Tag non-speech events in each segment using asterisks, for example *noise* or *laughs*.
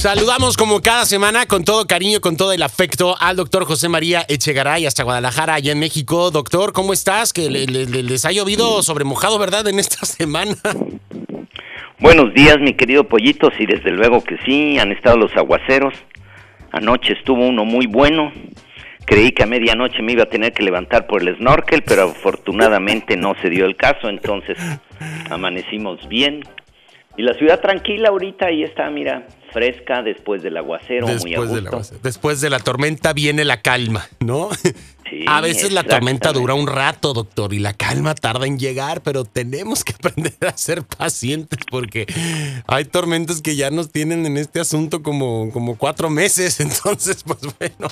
Saludamos como cada semana con todo cariño, con todo el afecto al doctor José María Echegaray hasta Guadalajara, allá en México. Doctor, ¿cómo estás? Que le- le- le- les ha llovido sobre mojado, ¿verdad? En esta *laughs* semana. Buenos días, mi querido Pollito, sí, desde luego que sí, han estado los aguaceros. Anoche estuvo uno muy bueno. Creí que a medianoche me iba a tener que levantar por el snorkel, pero afortunadamente no se dio el caso, entonces amanecimos bien. Y la ciudad tranquila ahorita, ahí está, mira, fresca después del aguacero, muy a Después de, la, gusto. después de la tormenta viene la calma, ¿no? *laughs* Sí, a veces la tormenta dura un rato, doctor, y la calma tarda en llegar, pero tenemos que *laughs* aprender a ser pacientes porque hay tormentas que ya nos tienen en este asunto como, como cuatro meses, *laughs* entonces, pues bueno.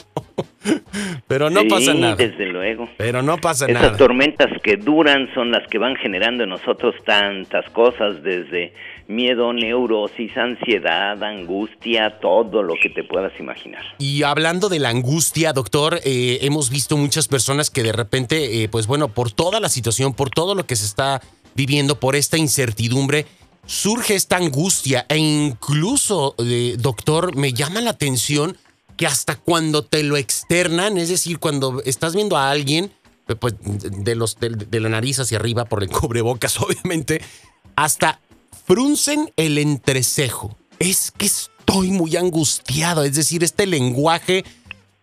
Pero no Sí, pasa nada. desde luego. Pero no pasa Esas nada. tormentas que duran son las que van generando en nosotros tantas cosas, desde miedo, neurosis, ansiedad, angustia, todo lo que te puedas imaginar. Y hablando de la angustia, doctor, eh, hemos visto muchas personas que de repente, eh, pues bueno, por toda la situación, por todo lo que se está viviendo, por esta incertidumbre, surge esta angustia e incluso, eh, doctor, me llama la atención que hasta cuando te lo externan, es decir, cuando estás viendo a alguien, eh, pues de, los, de, de la nariz hacia arriba por el *laughs* cubrebocas, obviamente, hasta fruncen el entrecejo. Es que estoy muy angustiado, es decir, este lenguaje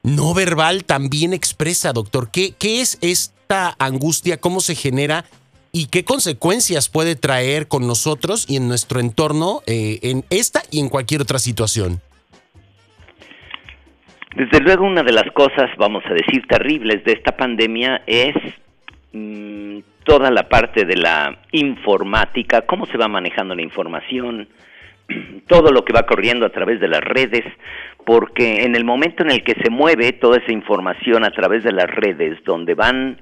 no verbal también expresa, doctor. ¿Qué, es esta angustia? ¿Cómo se genera? ¿Y qué consecuencias puede traer con nosotros y en nuestro entorno eh, en esta y en cualquier otra situación? Desde luego una de las cosas, vamos a decir, terribles de esta pandemia es mm, toda la parte de la informática, cómo se va manejando la información, *clears throat* todo lo que va corriendo a través de las redes, porque en el momento en el que se mueve toda esa información a través de las redes, donde van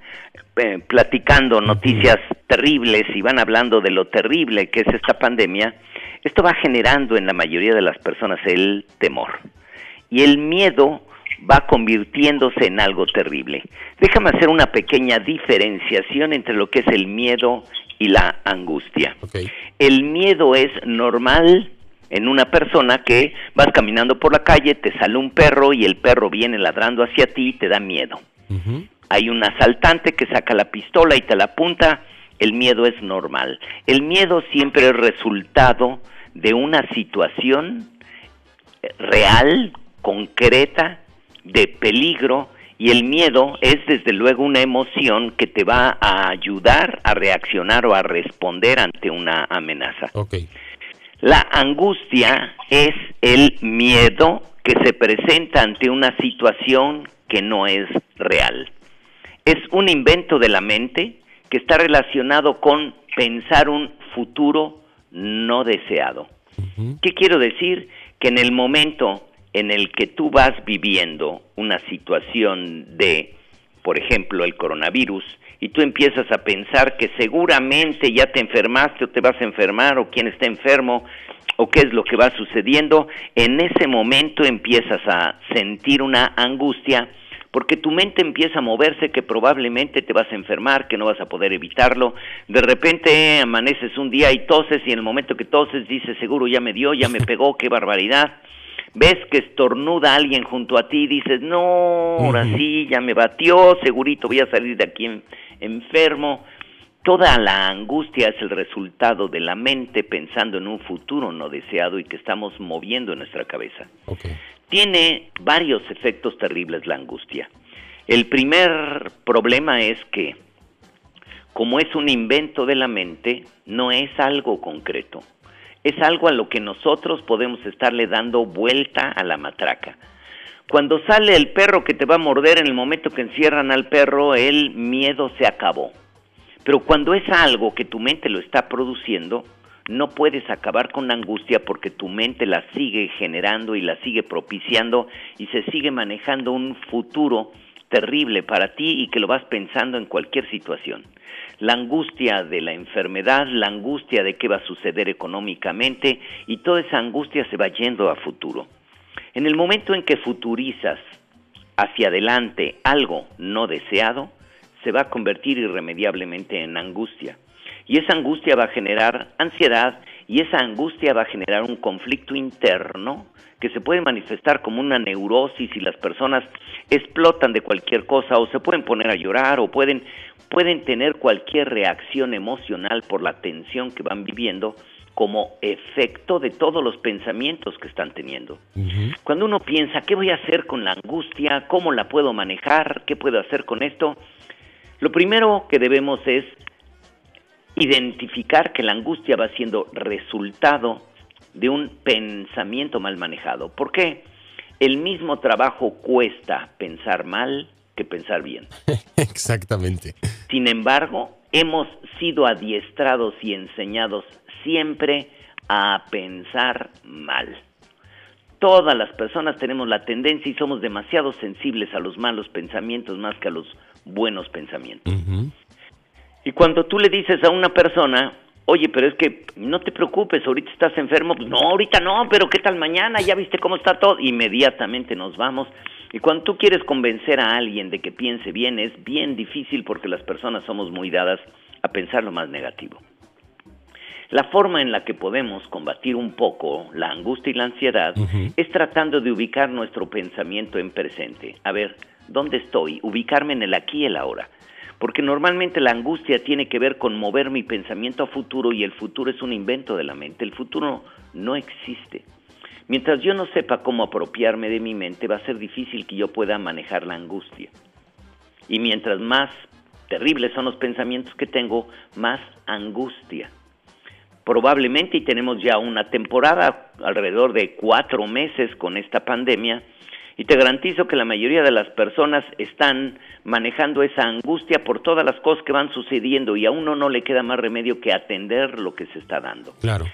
eh, platicando noticias terribles y van hablando de lo terrible que es esta pandemia, esto va generando en la mayoría de las personas el temor. Y el miedo va convirtiéndose en algo terrible. Déjame hacer una pequeña diferenciación entre lo que es el miedo y la angustia. Okay. El miedo es normal en una persona que vas caminando por la calle, te sale un perro y el perro viene ladrando hacia ti y te da miedo. Uh -huh. Hay un asaltante que saca la pistola y te la apunta, el miedo es normal. El miedo siempre es resultado de una situación real, concreta, de peligro, y el miedo es desde luego una emoción que te va a ayudar a reaccionar o a responder ante una amenaza. Okay. La angustia es el miedo que se presenta ante una situación que no es real. Es un invento de la mente que está relacionado con pensar un futuro no deseado. Uh -huh. ¿Qué quiero decir? Que en el momento en el que tú vas viviendo una situación de, por ejemplo, el coronavirus, y tú empiezas a pensar que seguramente ya te enfermaste o te vas a enfermar o quién está enfermo o qué es lo que va sucediendo, en ese momento empiezas a sentir una angustia porque tu mente empieza a moverse que probablemente te vas a enfermar, que no vas a poder evitarlo. De repente amaneces un día y toses y en el momento que toses dices, seguro ya me dio, ya me pegó, qué barbaridad. Ves que estornuda alguien junto a ti y dices, no, ahora sí, ya me batió, segurito voy a salir de aquí en, enfermo. Toda la angustia es el resultado de la mente pensando en un futuro no deseado y que estamos moviendo en nuestra cabeza. Okay. Tiene varios efectos terribles la angustia. El primer problema es que, como es un invento de la mente, no es algo concreto. Es algo a lo que nosotros podemos estarle dando vuelta a la matraca. Cuando sale el perro que te va a morder en el momento que encierran al perro, el miedo se acabó. Pero cuando es algo que tu mente lo está produciendo, no puedes acabar con la angustia porque tu mente la sigue generando y la sigue propiciando y se sigue manejando un futuro terrible para ti y que lo vas pensando en cualquier situación. La angustia de la enfermedad, la angustia de qué va a suceder económicamente y toda esa angustia se va yendo a futuro. En el momento en que futurizas hacia adelante algo no deseado, se va a convertir irremediablemente en angustia. Y esa angustia va a generar ansiedad y esa angustia va a generar un conflicto interno que se puede manifestar como una neurosis y las personas explotan de cualquier cosa o se pueden poner a llorar o pueden, pueden tener cualquier reacción emocional por la tensión que van viviendo como efecto de todos los pensamientos que están teniendo. Cuando uno piensa, ¿qué voy a hacer con la angustia? ¿Cómo la puedo manejar? ¿Qué puedo hacer con esto? Lo primero que debemos es identificar que la angustia va siendo resultado de un pensamiento mal manejado. ¿Por qué? El mismo trabajo cuesta pensar mal que pensar bien. *laughs* Exactamente. Sin embargo, hemos sido adiestrados y enseñados siempre a pensar mal. Todas las personas tenemos la tendencia y somos demasiado sensibles a los malos pensamientos más que a los buenos pensamientos. Y cuando tú le dices a una persona, oye, pero es que no te preocupes, ahorita estás enfermo, pues no, ahorita no, pero ¿qué tal mañana? Ya viste cómo está todo, inmediatamente nos vamos. Y cuando tú quieres convencer a alguien de que piense bien, es bien difícil porque las personas somos muy dadas a pensar lo más negativo. La forma en la que podemos combatir un poco la angustia y la ansiedad es tratando de ubicar nuestro pensamiento en presente. A ver, ¿dónde estoy? Ubicarme en el aquí y el ahora porque normalmente la angustia tiene que ver con mover mi pensamiento a futuro y el futuro es un invento de la mente, el futuro no existe. Mientras yo no sepa cómo apropiarme de mi mente, va a ser difícil que yo pueda manejar la angustia. Y mientras más terribles son los pensamientos que tengo, más angustia. Probablemente, y tenemos ya una temporada, alrededor de cuatro meses con esta pandemia, y te garantizo que la mayoría de las personas están manejando esa angustia por todas las cosas que van sucediendo y a uno no le queda más remedio que atender lo que se está dando. Claro.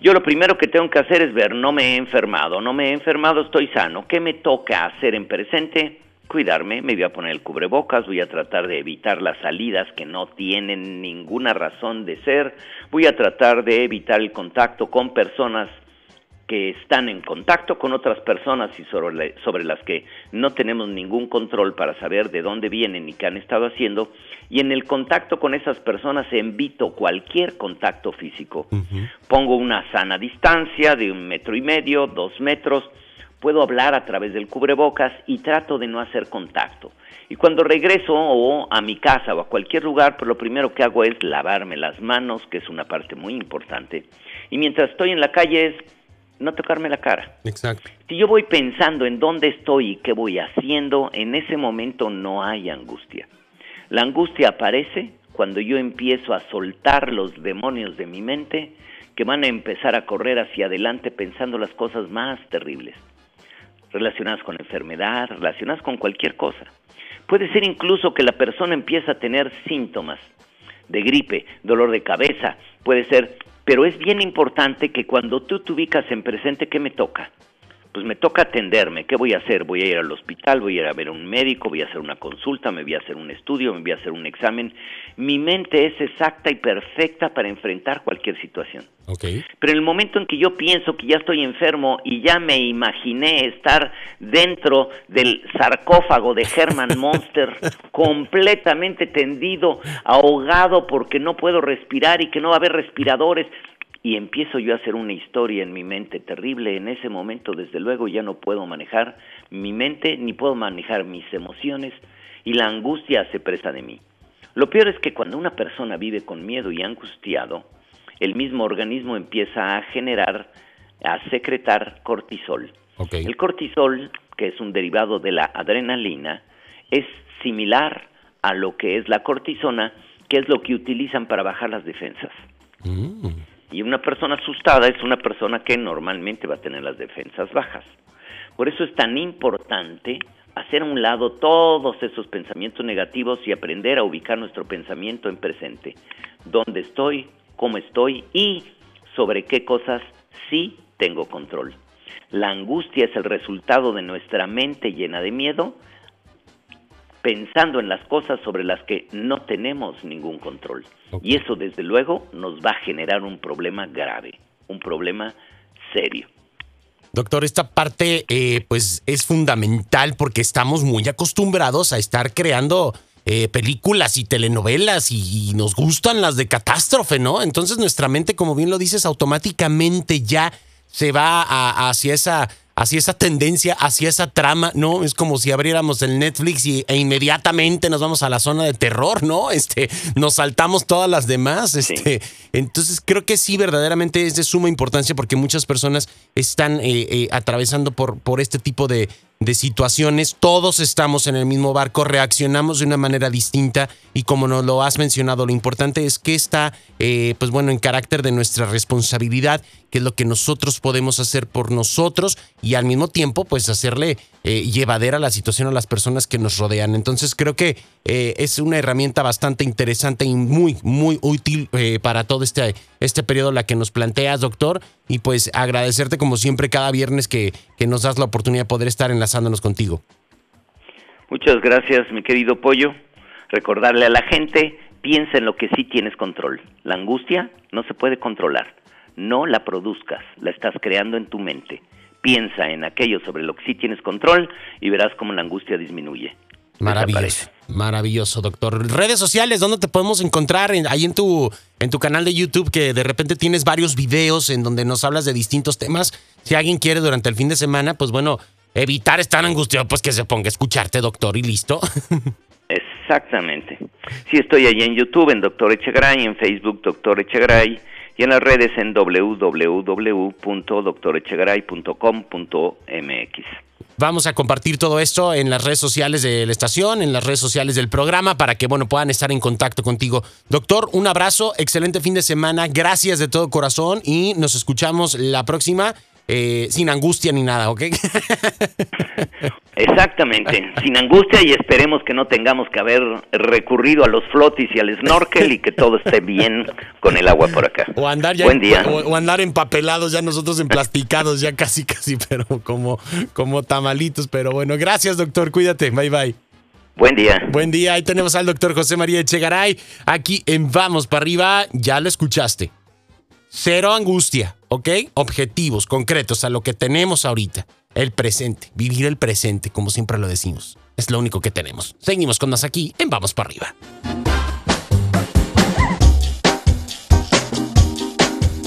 Yo lo primero que tengo que hacer es ver, no me he enfermado, no me he enfermado, estoy sano. ¿Qué me toca hacer en presente? Cuidarme, me voy a poner el cubrebocas, voy a tratar de evitar las salidas que no tienen ninguna razón de ser, voy a tratar de evitar el contacto con personas que están en contacto con otras personas y sobre, sobre, las que no tenemos ningún control para saber de dónde vienen y qué han estado haciendo, y en el contacto con esas personas evito cualquier contacto físico. Pongo una sana distancia de un metro y medio, dos metros, puedo hablar a través del cubrebocas y trato de no hacer contacto. Y cuando regreso o a mi casa o a cualquier lugar, pues lo primero que hago es lavarme las manos, que es una parte muy importante. Y mientras estoy en la calle es no tocarme la cara. Exacto. Si yo voy pensando en dónde estoy y qué voy haciendo, en ese momento no hay angustia. La angustia aparece cuando yo empiezo a soltar los demonios de mi mente que van a empezar a correr hacia adelante pensando las cosas más terribles, relacionadas con enfermedad, relacionadas con cualquier cosa. Puede ser incluso que la persona empiece a tener síntomas de gripe, dolor de cabeza, puede ser pero es bien importante que cuando tú te ubicas en presente, ¿qué me toca? Pues me toca atenderme. ¿Qué voy a hacer? Voy a ir al hospital, voy a ir a ver a un médico, voy a hacer una consulta, me voy a hacer un estudio, me voy a hacer un examen. Mi mente es exacta y perfecta para enfrentar cualquier situación. Okay. Pero en el momento en que yo pienso que ya estoy enfermo y ya me imaginé estar dentro del sarcófago de Herman *laughs* Monster, completamente tendido, ahogado porque no puedo respirar y que no va a haber respiradores, y empiezo yo a hacer una historia en mi mente terrible, en ese momento desde luego ya no puedo manejar mi mente ni puedo manejar mis emociones y la angustia se presta de mí. Lo peor es que cuando una persona vive con miedo y angustiado, el mismo organismo empieza a generar, a secretar cortisol. El cortisol, que es un derivado de la adrenalina, es similar a lo que es la cortisona, que es lo que utilizan para bajar las defensas. Mm. Y una persona asustada es una persona que normalmente va a tener las defensas bajas. Por eso es tan importante hacer a un lado todos esos pensamientos negativos y aprender a ubicar nuestro pensamiento en presente. ¿Dónde estoy? cómo estoy y sobre qué cosas sí tengo control. La angustia es el resultado de nuestra mente llena de miedo, pensando en las cosas sobre las que no tenemos ningún control. Y eso desde luego nos va a generar un problema grave, un problema serio. Doctor, esta parte eh, pues es fundamental porque estamos muy acostumbrados a estar creando eh, películas y telenovelas y, nos gustan las de catástrofe, ¿no? Entonces nuestra mente, como bien lo dices, automáticamente ya se va hacia esa hacia esa tendencia, hacia esa trama, ¿no? Es como si abriéramos el Netflix y, e inmediatamente nos vamos a la zona de terror, ¿no? *laughs* Este, nos saltamos todas las demás. Este, Entonces creo que sí, verdaderamente es de suma importancia porque muchas personas están eh, eh, atravesando por, por este tipo de, de situaciones, todos estamos en el mismo barco, reaccionamos de una manera distinta y como nos lo has mencionado, lo importante es que está, eh, pues bueno, en carácter de nuestra responsabilidad, que es lo que nosotros podemos hacer por nosotros y al mismo tiempo, pues hacerle eh, llevadera la situación a las personas que nos rodean. Entonces creo que eh, es una herramienta bastante interesante y muy, muy útil eh, para todo este, este periodo la que nos planteas, doctor. Y pues agradecerte como siempre cada viernes que, que nos das la oportunidad de poder estar enlazándonos contigo. Muchas gracias, mi querido Pollo. Recordarle a la gente, piensa en lo que sí tienes control. La angustia no se puede controlar. No la produzcas, la estás creando en tu mente piensa en aquello sobre lo que sí tienes control y verás cómo la angustia disminuye. Maravilloso, maravilloso, doctor. Redes sociales, ¿dónde te podemos encontrar? Ahí en tu, en tu canal de YouTube, que de repente tienes varios videos en donde nos hablas de distintos temas. Si alguien quiere durante el fin de semana, pues bueno, evitar estar angustiado, pues que se ponga a escucharte, doctor, y listo. *laughs* Exactamente. Sí, estoy ahí en YouTube, en Doctor Echegaray, en Facebook, Doctor Echegaray y en las redes en www.doctorechegaray.com.mx. Vamos a compartir todo esto en las redes sociales de la estación, en las redes sociales del programa, para que bueno, puedan estar en contacto contigo. Doctor, un abrazo, excelente fin de semana, gracias de todo corazón y nos escuchamos la próxima eh, sin angustia ni nada, ¿ok? *laughs* Exactamente, *laughs* sin angustia y esperemos que no tengamos que haber recurrido a los flotis y al snorkel y que todo esté bien con el agua por acá. O andar ya Buen día. O, andar empapelados ya nosotros emplasticados ya casi casi, *laughs* pero como como tamalitos, pero bueno, gracias doctor, cuídate, bye bye. Buen día. Buen día, ahí tenemos al doctor José María Echegaray, aquí en Vamos para arriba, ya lo escuchaste. Cero angustia, ¿ok? Objetivos concretos a lo que tenemos ahorita. El presente, vivir el presente, como siempre lo decimos. Es lo único que tenemos. Seguimos con más aquí en Vamos para arriba.